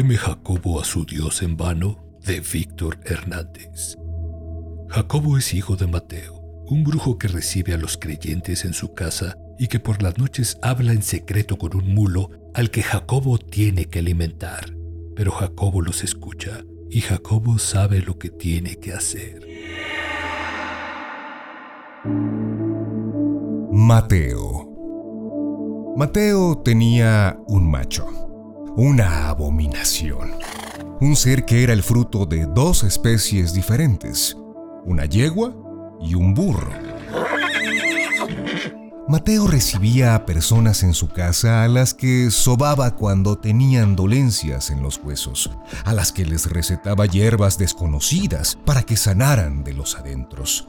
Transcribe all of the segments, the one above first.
teme Jacobo a su Dios en vano? de Víctor Hernández. Jacobo es hijo de Mateo, un brujo que recibe a los creyentes en su casa y que por las noches habla en secreto con un mulo al que Jacobo tiene que alimentar. Pero Jacobo los escucha y Jacobo sabe lo que tiene que hacer. Mateo Mateo tenía un macho, una abominación, un ser que era el fruto de dos especies diferentes, una yegua y un burro. Mateo recibía a personas en su casa a las que sobaba cuando tenían dolencias en los huesos, a las que les recetaba hierbas desconocidas para que sanaran de los adentros,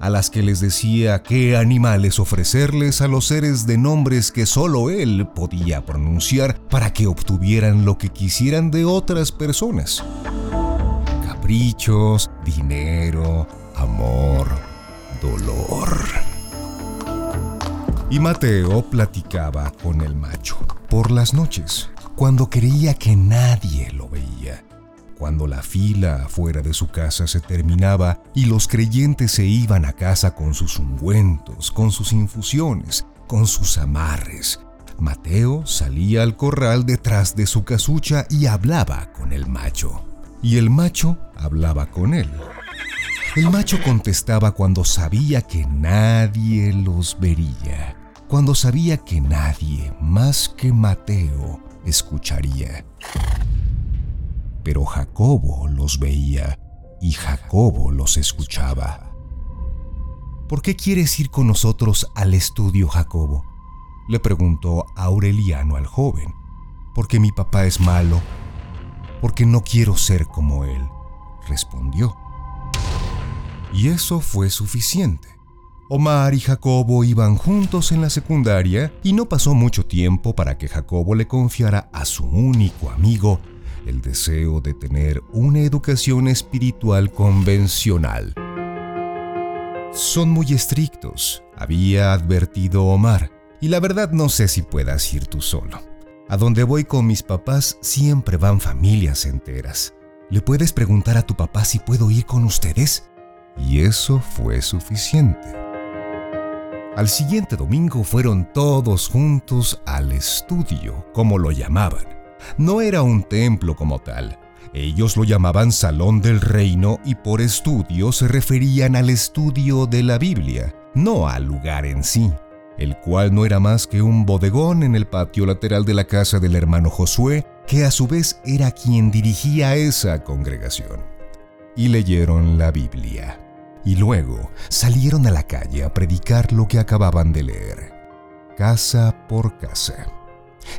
a las que les decía qué animales ofrecerles a los seres de nombres que solo él podía pronunciar para que obtuvieran lo que quisieran de otras personas. Caprichos, dinero, amor, dolor. Y Mateo platicaba con el macho por las noches, cuando creía que nadie lo veía, cuando la fila afuera de su casa se terminaba y los creyentes se iban a casa con sus ungüentos, con sus infusiones, con sus amarres. Mateo salía al corral detrás de su casucha y hablaba con el macho. Y el macho hablaba con él. El macho contestaba cuando sabía que nadie los vería cuando sabía que nadie más que Mateo escucharía. Pero Jacobo los veía y Jacobo los escuchaba. ¿Por qué quieres ir con nosotros al estudio, Jacobo? Le preguntó Aureliano al joven. Porque mi papá es malo. Porque no quiero ser como él, respondió. Y eso fue suficiente. Omar y Jacobo iban juntos en la secundaria y no pasó mucho tiempo para que Jacobo le confiara a su único amigo el deseo de tener una educación espiritual convencional. Son muy estrictos, había advertido Omar, y la verdad no sé si puedas ir tú solo. A donde voy con mis papás siempre van familias enteras. ¿Le puedes preguntar a tu papá si puedo ir con ustedes? Y eso fue suficiente. Al siguiente domingo fueron todos juntos al estudio, como lo llamaban. No era un templo como tal. Ellos lo llamaban Salón del Reino y por estudio se referían al estudio de la Biblia, no al lugar en sí, el cual no era más que un bodegón en el patio lateral de la casa del hermano Josué, que a su vez era quien dirigía esa congregación. Y leyeron la Biblia y luego salieron a la calle a predicar lo que acababan de leer, casa por casa,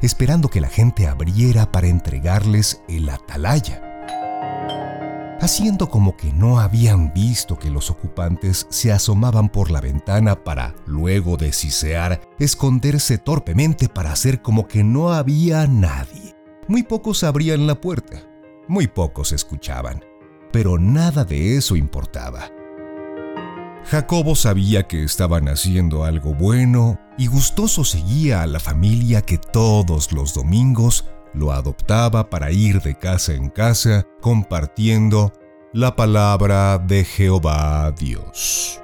esperando que la gente abriera para entregarles el atalaya. Haciendo como que no habían visto que los ocupantes se asomaban por la ventana para, luego de sisear, esconderse torpemente para hacer como que no había nadie. Muy pocos abrían la puerta, muy pocos escuchaban, pero nada de eso importaba Jacobo sabía que estaban haciendo algo bueno y gustoso seguía a la familia que todos los domingos lo adoptaba para ir de casa en casa compartiendo la palabra de Jehová Dios.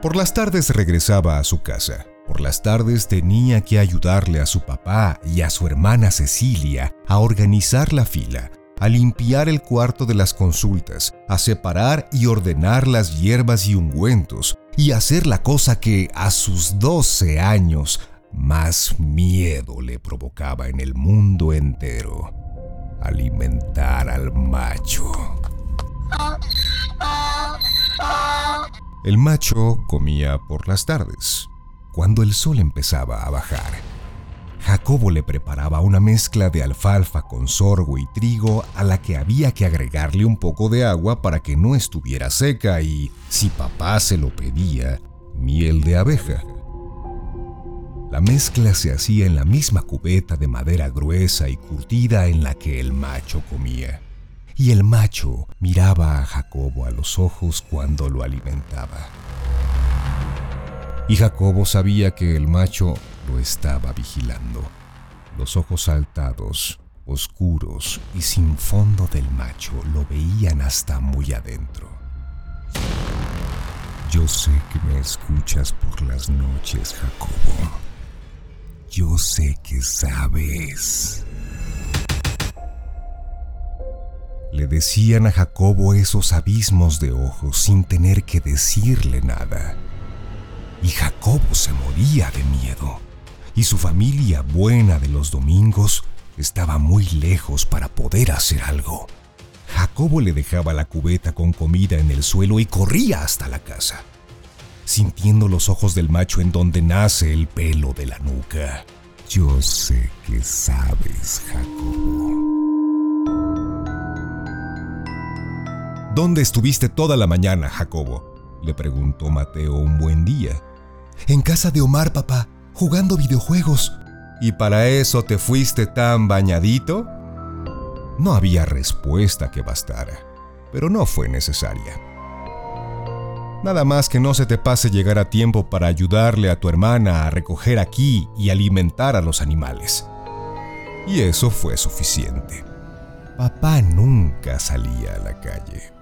Por las tardes regresaba a su casa. Por las tardes tenía que ayudarle a su papá y a su hermana Cecilia a organizar la fila a limpiar el cuarto de las consultas, a separar y ordenar las hierbas y ungüentos, y hacer la cosa que a sus 12 años más miedo le provocaba en el mundo entero, alimentar al macho. El macho comía por las tardes, cuando el sol empezaba a bajar Jacobo le preparaba una mezcla de alfalfa con sorgo y trigo a la que había que agregarle un poco de agua para que no estuviera seca y, si papá se lo pedía, miel de abeja. La mezcla se hacía en la misma cubeta de madera gruesa y curtida en la que el macho comía. Y el macho miraba a Jacobo a los ojos cuando lo alimentaba. Y Jacobo sabía que el macho lo estaba vigilando, los ojos saltados, oscuros y sin fondo del macho, lo veían hasta muy adentro. Yo sé que me escuchas por las noches, Jacobo. Yo sé que sabes. Le decían a Jacobo esos abismos de ojos sin tener que decirle nada. Y Jacobo se moría de miedo. Y su familia buena de los domingos estaba muy lejos para poder hacer algo. Jacobo le dejaba la cubeta con comida en el suelo y corría hasta la casa, sintiendo los ojos del macho en donde nace el pelo de la nuca. Yo sé que sabes, Jacobo. ¿Dónde estuviste toda la mañana, Jacobo? le preguntó Mateo un buen día. En casa de Omar, papá, jugando videojuegos. ¿Y para eso te fuiste tan bañadito? No había respuesta que bastara, pero no fue necesaria. Nada más que no se te pase llegar a tiempo para ayudarle a tu hermana a recoger aquí y alimentar a los animales. Y eso fue suficiente. Papá nunca salía a la calle.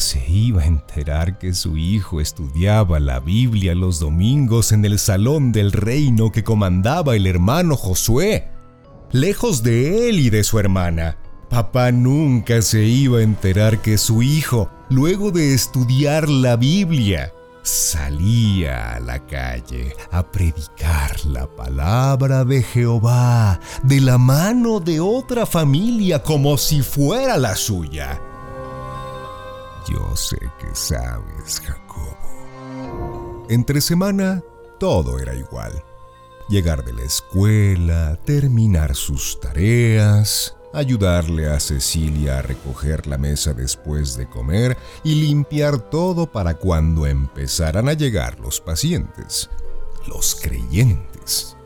Se iba a enterar que su hijo estudiaba la Biblia los domingos en el salón del reino que comandaba el hermano Josué. Lejos de él y de su hermana, papá nunca se iba a enterar que su hijo, luego de estudiar la Biblia, salía a la calle a predicar la palabra de Jehová de la mano de otra familia como si fuera la suya. Yo sé que sabes, Jacobo. Entre semana, todo era igual. Llegar de la escuela, terminar sus tareas, ayudarle a Cecilia a recoger la mesa después de comer y limpiar todo para cuando empezaran a llegar los pacientes, los creyentes,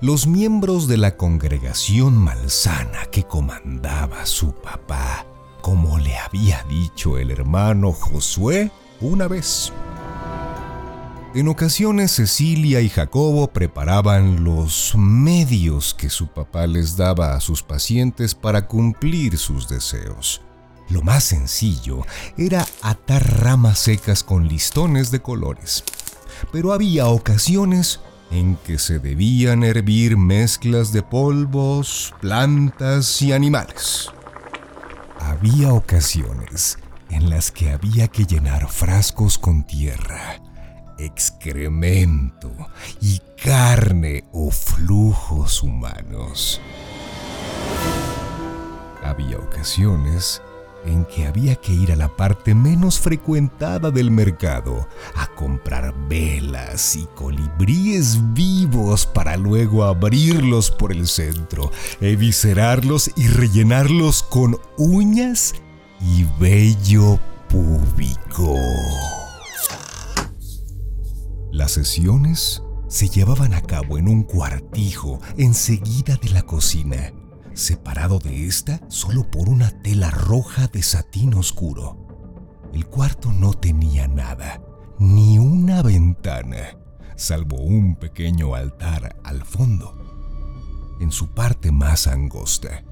los miembros de la congregación malsana que comandaba su papá como le había dicho el hermano Josué una vez. En ocasiones Cecilia y Jacobo preparaban los medios que su papá les daba a sus pacientes para cumplir sus deseos. Lo más sencillo era atar ramas secas con listones de colores. Pero había ocasiones en que se debían hervir mezclas de polvos, plantas y animales. Había ocasiones en las que había que llenar frascos con tierra, excremento y carne o flujos humanos. Había ocasiones en que había que ir a la parte menos frecuentada del mercado a comprar velas y colibríes vivos para luego abrirlos por el centro, eviscerarlos y rellenarlos con uñas y vello púbico. Las sesiones se llevaban a cabo en un cuartijo enseguida de la cocina separado de esta solo por una tela roja de satín oscuro. El cuarto no tenía nada, ni una ventana, salvo un pequeño altar al fondo, en su parte más angosta.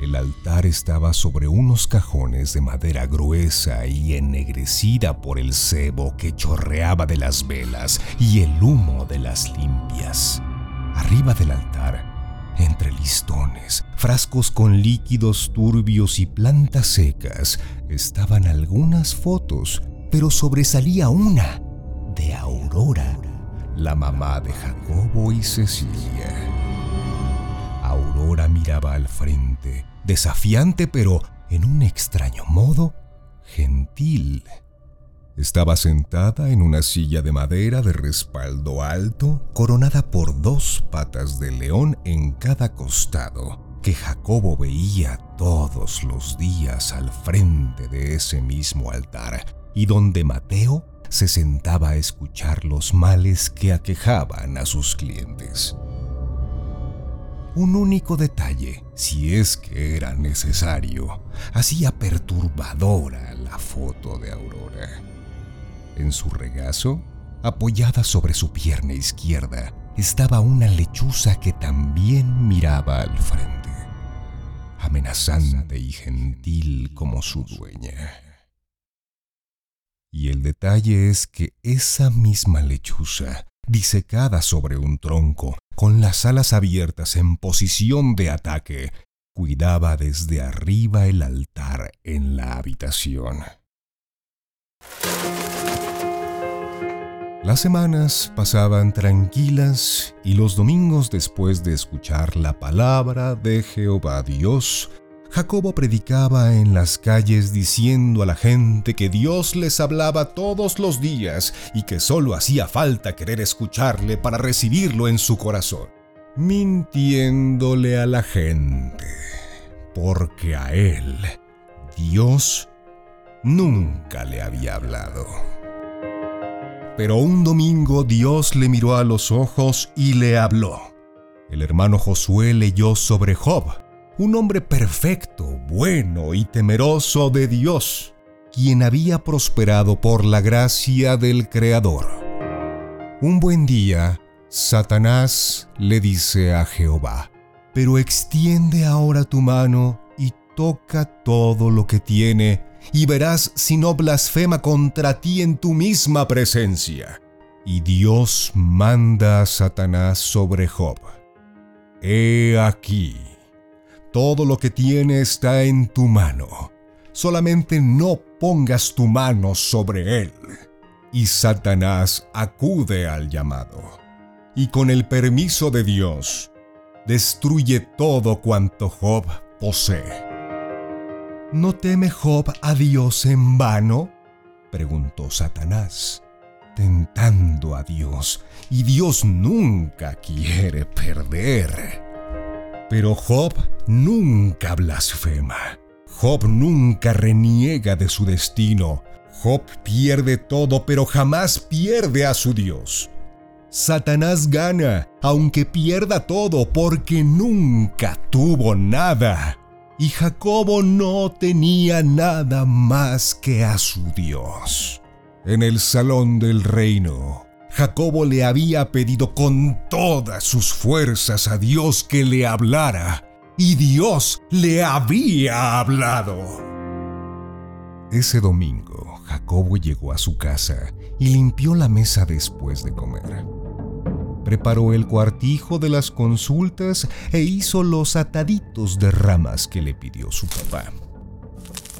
El altar estaba sobre unos cajones de madera gruesa y ennegrecida por el cebo que chorreaba de las velas y el humo de las limpias. Arriba del altar entre listones, frascos con líquidos turbios y plantas secas estaban algunas fotos, pero sobresalía una de Aurora, la mamá de Jacobo y Cecilia. Aurora miraba al frente, desafiante pero en un extraño modo gentil. Estaba sentada en una silla de madera de respaldo alto, coronada por dos patas de león en cada costado, que Jacobo veía todos los días al frente de ese mismo altar, y donde Mateo se sentaba a escuchar los males que aquejaban a sus clientes. Un único detalle, si es que era necesario, hacía perturbadora la foto de Aurora. En su regazo, apoyada sobre su pierna izquierda, estaba una lechuza que también miraba al frente, amenazante y gentil como su dueña. Y el detalle es que esa misma lechuza, disecada sobre un tronco, con las alas abiertas en posición de ataque, cuidaba desde arriba el altar en la habitación. Las semanas pasaban tranquilas y los domingos después de escuchar la palabra de Jehová Dios, Jacobo predicaba en las calles diciendo a la gente que Dios les hablaba todos los días y que solo hacía falta querer escucharle para recibirlo en su corazón, mintiéndole a la gente, porque a él Dios nunca le había hablado. Pero un domingo Dios le miró a los ojos y le habló. El hermano Josué leyó sobre Job un hombre perfecto, bueno y temeroso de Dios, quien había prosperado por la gracia del Creador. Un buen día, Satanás le dice a Jehová, pero extiende ahora tu mano y toca todo lo que tiene, y verás si no blasfema contra ti en tu misma presencia. Y Dios manda a Satanás sobre Job. He aquí, todo lo que tiene está en tu mano. Solamente no pongas tu mano sobre él. Y Satanás acude al llamado. Y con el permiso de Dios, destruye todo cuanto Job posee. ¿No teme Job a Dios en vano? preguntó Satanás, tentando a Dios, y Dios nunca quiere perder. Pero Job nunca blasfema. Job nunca reniega de su destino. Job pierde todo, pero jamás pierde a su Dios. Satanás gana, aunque pierda todo, porque nunca tuvo nada. Y Jacobo no tenía nada más que a su Dios. En el salón del reino, Jacobo le había pedido con todas sus fuerzas a Dios que le hablara, y Dios le había hablado. Ese domingo, Jacobo llegó a su casa y limpió la mesa después de comer. Preparó el cuartijo de las consultas e hizo los ataditos de ramas que le pidió su papá.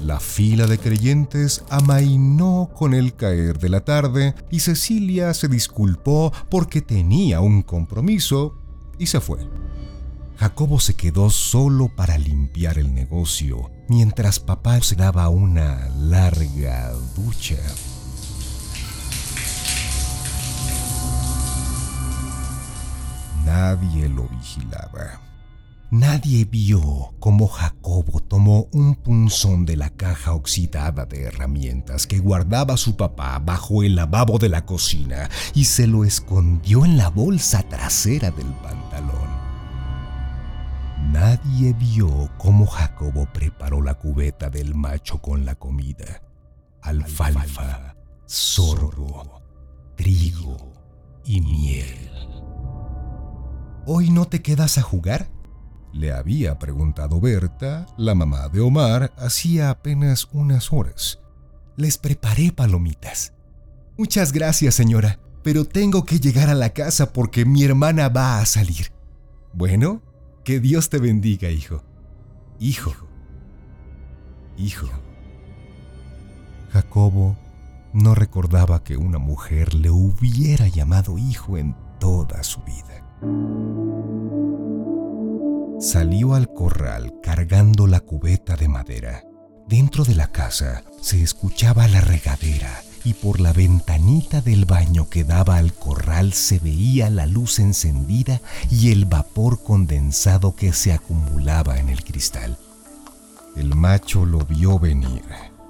La fila de creyentes amainó con el caer de la tarde y Cecilia se disculpó porque tenía un compromiso y se fue. Jacobo se quedó solo para limpiar el negocio, mientras papá se daba una larga ducha. Nadie lo vigilaba. Nadie vio cómo Jacobo tomó un punzón de la caja oxidada de herramientas que guardaba su papá bajo el lavabo de la cocina y se lo escondió en la bolsa trasera del pantalón. Nadie vio cómo Jacobo preparó la cubeta del macho con la comida. Alfalfa, sorgo, trigo y miel. ¿Hoy no te quedas a jugar? Le había preguntado Berta, la mamá de Omar, hacía apenas unas horas. Les preparé palomitas. Muchas gracias, señora, pero tengo que llegar a la casa porque mi hermana va a salir. Bueno, que Dios te bendiga, hijo. Hijo. Hijo. Jacobo no recordaba que una mujer le hubiera llamado hijo en toda su vida. Salió al corral cargando la cubeta de madera. Dentro de la casa se escuchaba la regadera y por la ventanita del baño que daba al corral se veía la luz encendida y el vapor condensado que se acumulaba en el cristal. El macho lo vio venir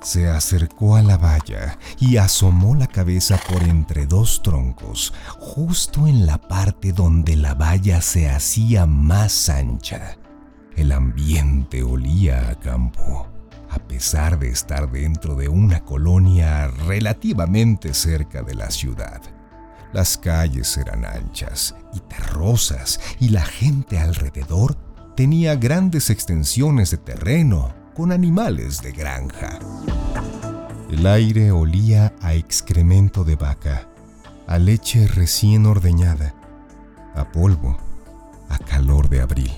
se acercó a la valla y asomó la cabeza por entre dos troncos, justo en la parte donde la valla se hacía más ancha. El ambiente olía a campo, a pesar de estar dentro de una colonia relativamente cerca de la ciudad. Las calles eran anchas y terrosas y la gente alrededor tenía grandes extensiones de terreno con animales de granja. El aire olía a excremento de vaca, a leche recién ordeñada, a polvo, a calor de abril.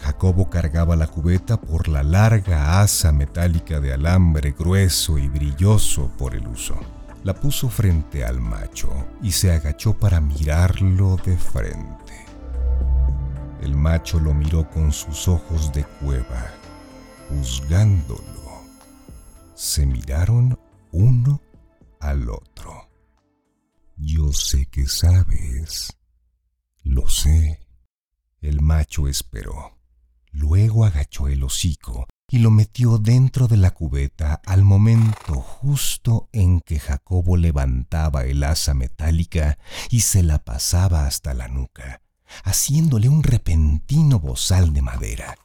Jacobo cargaba la cubeta por la larga asa metálica de alambre grueso y brilloso por el uso. La puso frente al macho y se agachó para mirarlo de frente. El macho lo miró con sus ojos de cueva juzgándolo. Se miraron uno al otro. Yo sé que sabes. Lo sé. El macho esperó. Luego agachó el hocico y lo metió dentro de la cubeta al momento justo en que Jacobo levantaba el asa metálica y se la pasaba hasta la nuca, haciéndole un repentino bozal de madera.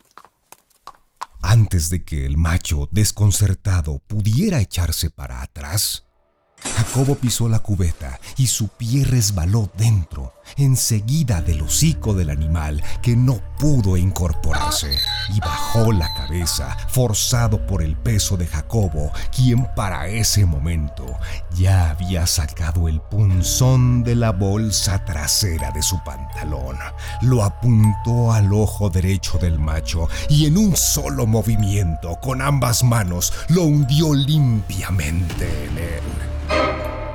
Antes de que el macho, desconcertado, pudiera echarse para atrás, Jacobo pisó la cubeta y su pie resbaló dentro, enseguida del hocico del animal que no pudo incorporarse, y bajó la cabeza, forzado por el peso de Jacobo, quien para ese momento ya había sacado el punzón de la bolsa trasera de su pantalón, lo apuntó al ojo derecho del macho y en un solo movimiento, con ambas manos, lo hundió limpiamente en él.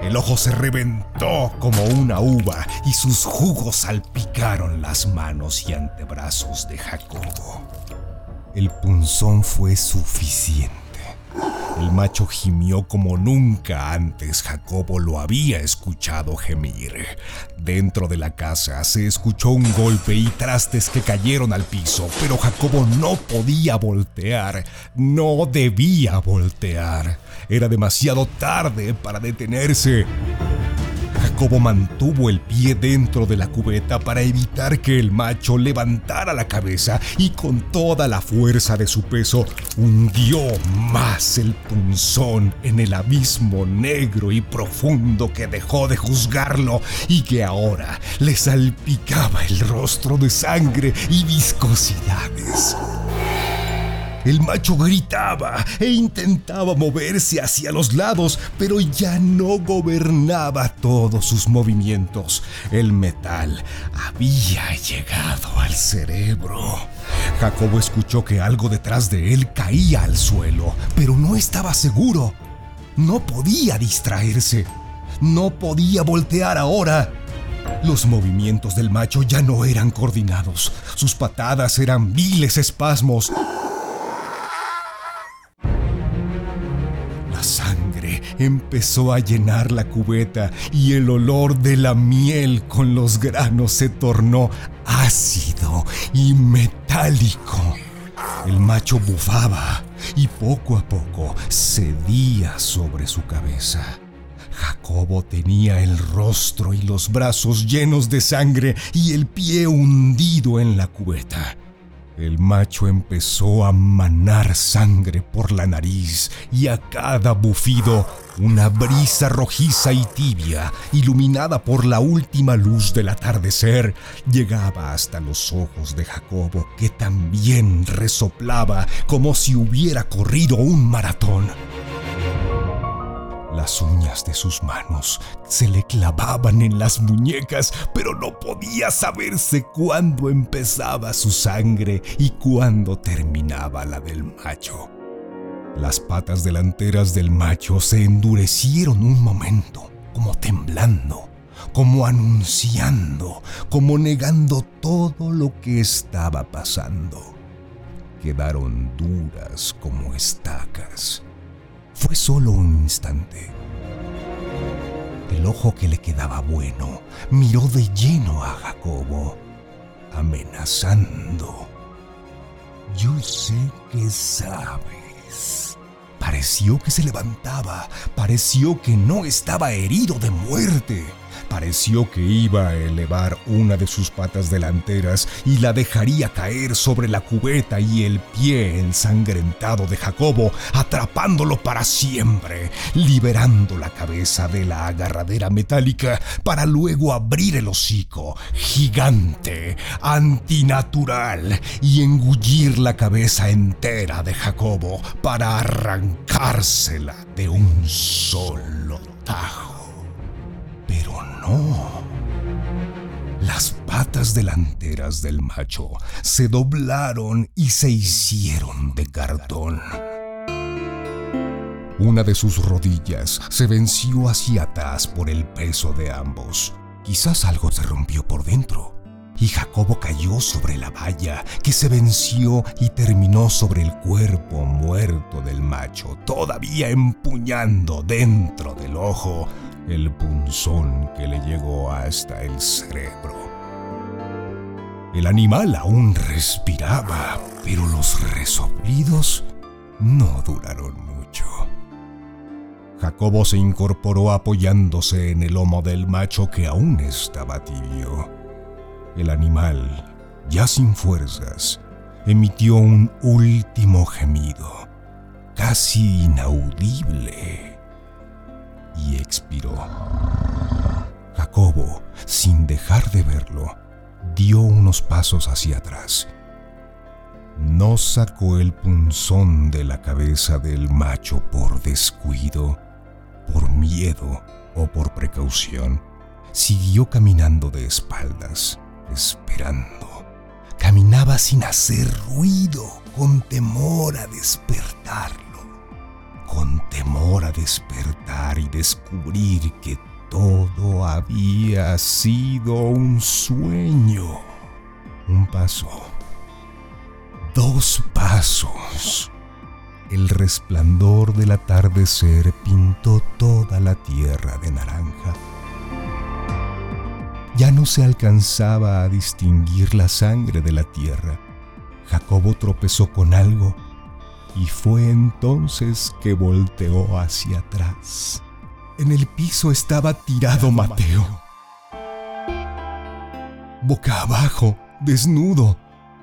El ojo se reventó como una uva y sus jugos salpicaron las manos y antebrazos de Jacobo. El punzón fue suficiente. El macho gimió como nunca antes Jacobo lo había escuchado gemir. Dentro de la casa se escuchó un golpe y trastes que cayeron al piso, pero Jacobo no podía voltear, no debía voltear. Era demasiado tarde para detenerse. Jacobo mantuvo el pie dentro de la cubeta para evitar que el macho levantara la cabeza y con toda la fuerza de su peso hundió más el punzón en el abismo negro y profundo que dejó de juzgarlo y que ahora le salpicaba el rostro de sangre y viscosidades. El macho gritaba e intentaba moverse hacia los lados, pero ya no gobernaba todos sus movimientos. El metal había llegado al cerebro. Jacobo escuchó que algo detrás de él caía al suelo, pero no estaba seguro. No podía distraerse. No podía voltear ahora. Los movimientos del macho ya no eran coordinados. Sus patadas eran viles espasmos. Empezó a llenar la cubeta y el olor de la miel con los granos se tornó ácido y metálico. El macho bufaba y poco a poco cedía sobre su cabeza. Jacobo tenía el rostro y los brazos llenos de sangre y el pie hundido en la cubeta. El macho empezó a manar sangre por la nariz y a cada bufido una brisa rojiza y tibia, iluminada por la última luz del atardecer, llegaba hasta los ojos de Jacobo, que también resoplaba como si hubiera corrido un maratón. Las uñas de sus manos se le clavaban en las muñecas, pero no podía saberse cuándo empezaba su sangre y cuándo terminaba la del macho. Las patas delanteras del macho se endurecieron un momento, como temblando, como anunciando, como negando todo lo que estaba pasando. Quedaron duras como estacas fue solo un instante. El ojo que le quedaba bueno miró de lleno a Jacobo, amenazando. Yo sé que sabes. Pareció que se levantaba, pareció que no estaba herido de muerte pareció que iba a elevar una de sus patas delanteras y la dejaría caer sobre la cubeta y el pie ensangrentado de Jacobo, atrapándolo para siempre, liberando la cabeza de la agarradera metálica para luego abrir el hocico, gigante, antinatural, y engullir la cabeza entera de Jacobo para arrancársela de un solo tajo. No. Las patas delanteras del macho se doblaron y se hicieron de cartón. Una de sus rodillas se venció hacia atrás por el peso de ambos. Quizás algo se rompió por dentro. Y Jacobo cayó sobre la valla, que se venció y terminó sobre el cuerpo muerto del macho, todavía empuñando dentro del ojo el punzón que le llegó hasta el cerebro. El animal aún respiraba, pero los resoplidos no duraron mucho. Jacobo se incorporó apoyándose en el lomo del macho que aún estaba tibio. El animal, ya sin fuerzas, emitió un último gemido, casi inaudible y expiró. Jacobo, sin dejar de verlo, dio unos pasos hacia atrás. No sacó el punzón de la cabeza del macho por descuido, por miedo o por precaución. Siguió caminando de espaldas, esperando. Caminaba sin hacer ruido, con temor a despertar con temor a despertar y descubrir que todo había sido un sueño. Un paso. Dos pasos. El resplandor del atardecer pintó toda la tierra de naranja. Ya no se alcanzaba a distinguir la sangre de la tierra. Jacobo tropezó con algo y fue entonces que volteó hacia atrás. En el piso estaba tirado Mateo. Boca abajo, desnudo,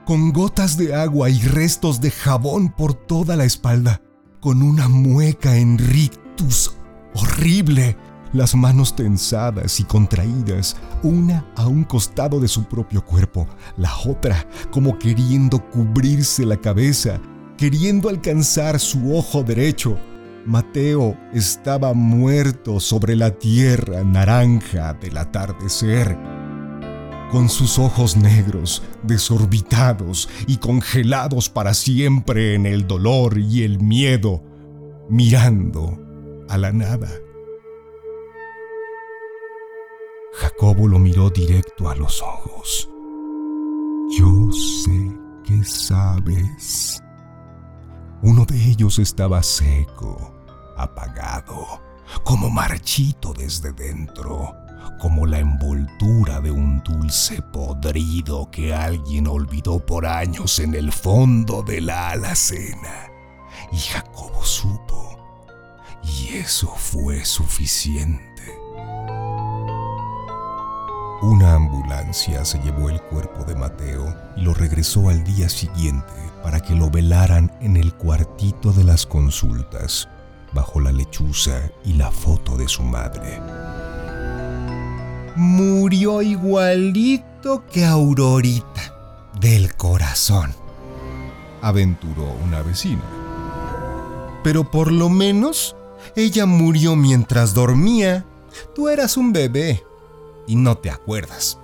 con gotas de agua y restos de jabón por toda la espalda, con una mueca en rictus horrible, las manos tensadas y contraídas, una a un costado de su propio cuerpo, la otra como queriendo cubrirse la cabeza queriendo alcanzar su ojo derecho. Mateo estaba muerto sobre la tierra naranja del atardecer, con sus ojos negros, desorbitados y congelados para siempre en el dolor y el miedo, mirando a la nada. Jacobo lo miró directo a los ojos. Yo sé que sabes. Uno de ellos estaba seco, apagado, como marchito desde dentro, como la envoltura de un dulce podrido que alguien olvidó por años en el fondo de la alacena. Y Jacobo supo, y eso fue suficiente. Una ambulancia se llevó el cuerpo de Mateo y lo regresó al día siguiente para que lo velaran en el cuartito de las consultas, bajo la lechuza y la foto de su madre. Murió igualito que Aurorita, del corazón, aventuró una vecina. Pero por lo menos ella murió mientras dormía. Tú eras un bebé y no te acuerdas.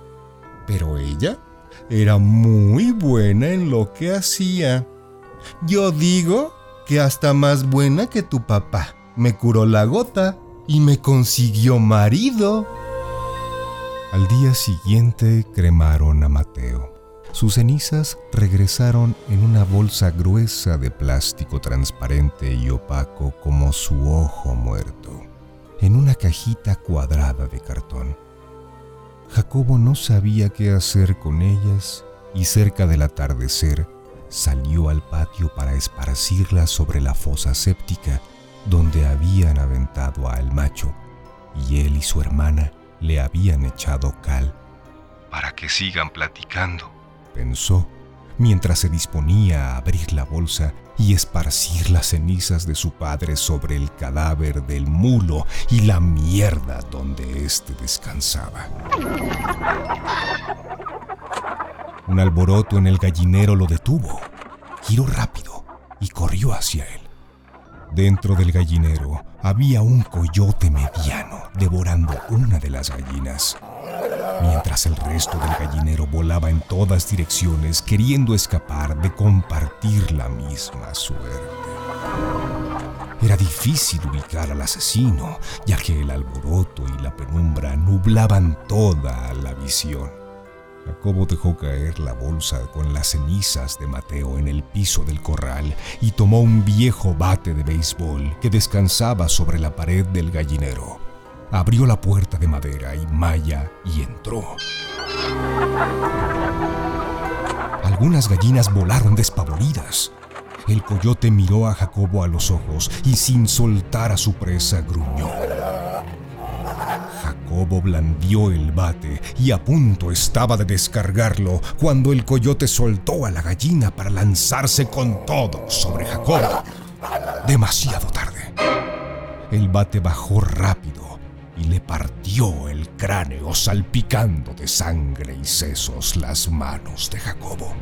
Pero ella era muy buena en lo que hacía. Yo digo que hasta más buena que tu papá. Me curó la gota y me consiguió marido. Al día siguiente cremaron a Mateo. Sus cenizas regresaron en una bolsa gruesa de plástico transparente y opaco como su ojo muerto, en una cajita cuadrada de cartón. Jacobo no sabía qué hacer con ellas y cerca del atardecer salió al patio para esparcirlas sobre la fosa séptica donde habían aventado al macho, y él y su hermana le habían echado cal. Para que sigan platicando, pensó, mientras se disponía a abrir la bolsa y esparcir las cenizas de su padre sobre el cadáver del mulo y la mierda donde éste descansaba. Un alboroto en el gallinero lo detuvo. Giró rápido y corrió hacia él. Dentro del gallinero había un coyote mediano devorando una de las gallinas, mientras el resto del gallinero volaba en todas direcciones queriendo escapar de compartir la misma suerte. Era difícil ubicar al asesino, ya que el alboroto y la penumbra nublaban toda la visión. Jacobo dejó caer la bolsa con las cenizas de Mateo en el piso del corral y tomó un viejo bate de béisbol que descansaba sobre la pared del gallinero. Abrió la puerta de madera y malla y entró. Algunas gallinas volaron despavoridas. El coyote miró a Jacobo a los ojos y sin soltar a su presa gruñó. Jacobo blandió el bate y a punto estaba de descargarlo cuando el coyote soltó a la gallina para lanzarse con todo sobre Jacobo. Demasiado tarde. El bate bajó rápido y le partió el cráneo salpicando de sangre y sesos las manos de Jacobo.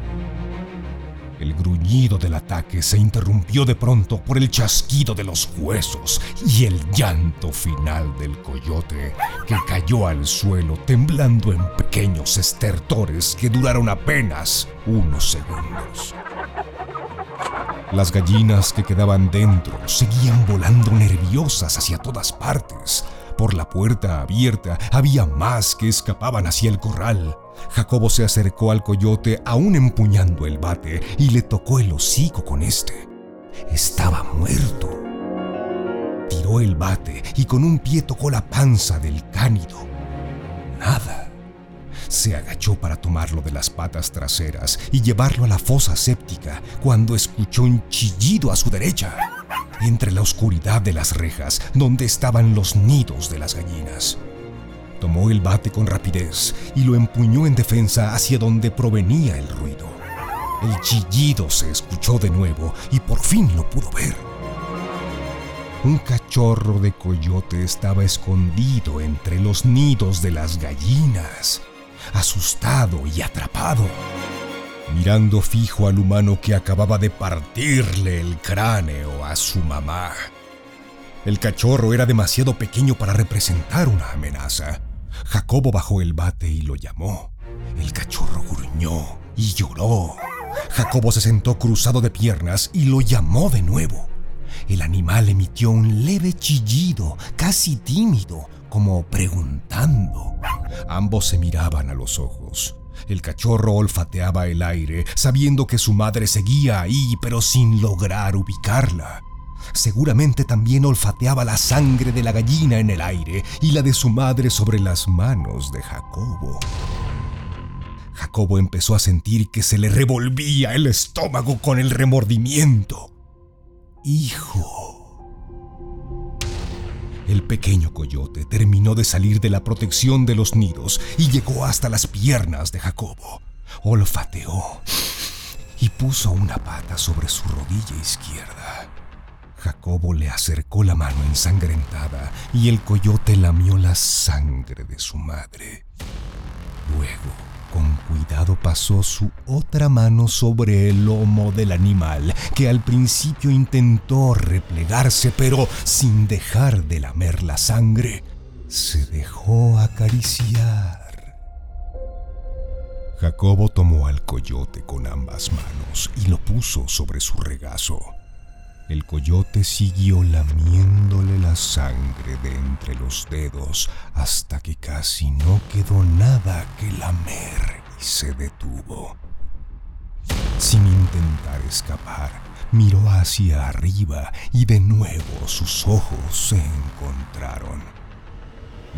El gruñido del ataque se interrumpió de pronto por el chasquido de los huesos y el llanto final del coyote, que cayó al suelo temblando en pequeños estertores que duraron apenas unos segundos. Las gallinas que quedaban dentro seguían volando nerviosas hacia todas partes. Por la puerta abierta había más que escapaban hacia el corral. Jacobo se acercó al coyote aún empuñando el bate y le tocó el hocico con este. Estaba muerto. Tiró el bate y con un pie tocó la panza del cánido. Nada. Se agachó para tomarlo de las patas traseras y llevarlo a la fosa séptica cuando escuchó un chillido a su derecha, entre la oscuridad de las rejas donde estaban los nidos de las gallinas. Tomó el bate con rapidez y lo empuñó en defensa hacia donde provenía el ruido. El chillido se escuchó de nuevo y por fin lo pudo ver. Un cachorro de coyote estaba escondido entre los nidos de las gallinas, asustado y atrapado, mirando fijo al humano que acababa de partirle el cráneo a su mamá. El cachorro era demasiado pequeño para representar una amenaza. Jacobo bajó el bate y lo llamó. El cachorro gruñó y lloró. Jacobo se sentó cruzado de piernas y lo llamó de nuevo. El animal emitió un leve chillido, casi tímido, como preguntando. Ambos se miraban a los ojos. El cachorro olfateaba el aire, sabiendo que su madre seguía ahí, pero sin lograr ubicarla. Seguramente también olfateaba la sangre de la gallina en el aire y la de su madre sobre las manos de Jacobo. Jacobo empezó a sentir que se le revolvía el estómago con el remordimiento. Hijo. El pequeño coyote terminó de salir de la protección de los nidos y llegó hasta las piernas de Jacobo. Olfateó y puso una pata sobre su rodilla izquierda. Jacobo le acercó la mano ensangrentada y el coyote lamió la sangre de su madre. Luego, con cuidado pasó su otra mano sobre el lomo del animal, que al principio intentó replegarse, pero sin dejar de lamer la sangre, se dejó acariciar. Jacobo tomó al coyote con ambas manos y lo puso sobre su regazo. El coyote siguió lamiéndole la sangre de entre los dedos hasta que casi no quedó nada que lamer y se detuvo. Sin intentar escapar, miró hacia arriba y de nuevo sus ojos se encontraron.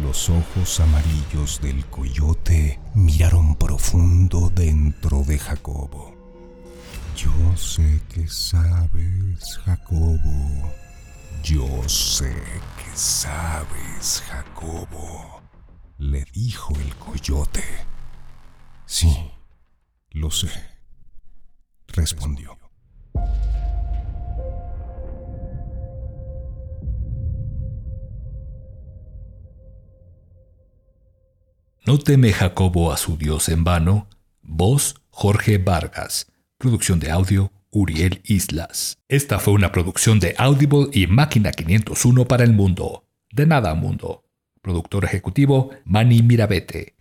Los ojos amarillos del coyote miraron profundo dentro de Jacobo. Yo sé que sabes, Jacobo. Yo sé que sabes, Jacobo. le dijo el coyote. Sí, lo sé, respondió. No teme Jacobo a su Dios en vano. Voz Jorge Vargas. Producción de audio Uriel Islas. Esta fue una producción de Audible y Máquina 501 para el mundo. De nada mundo. Productor ejecutivo Manny Mirabete.